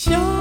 小。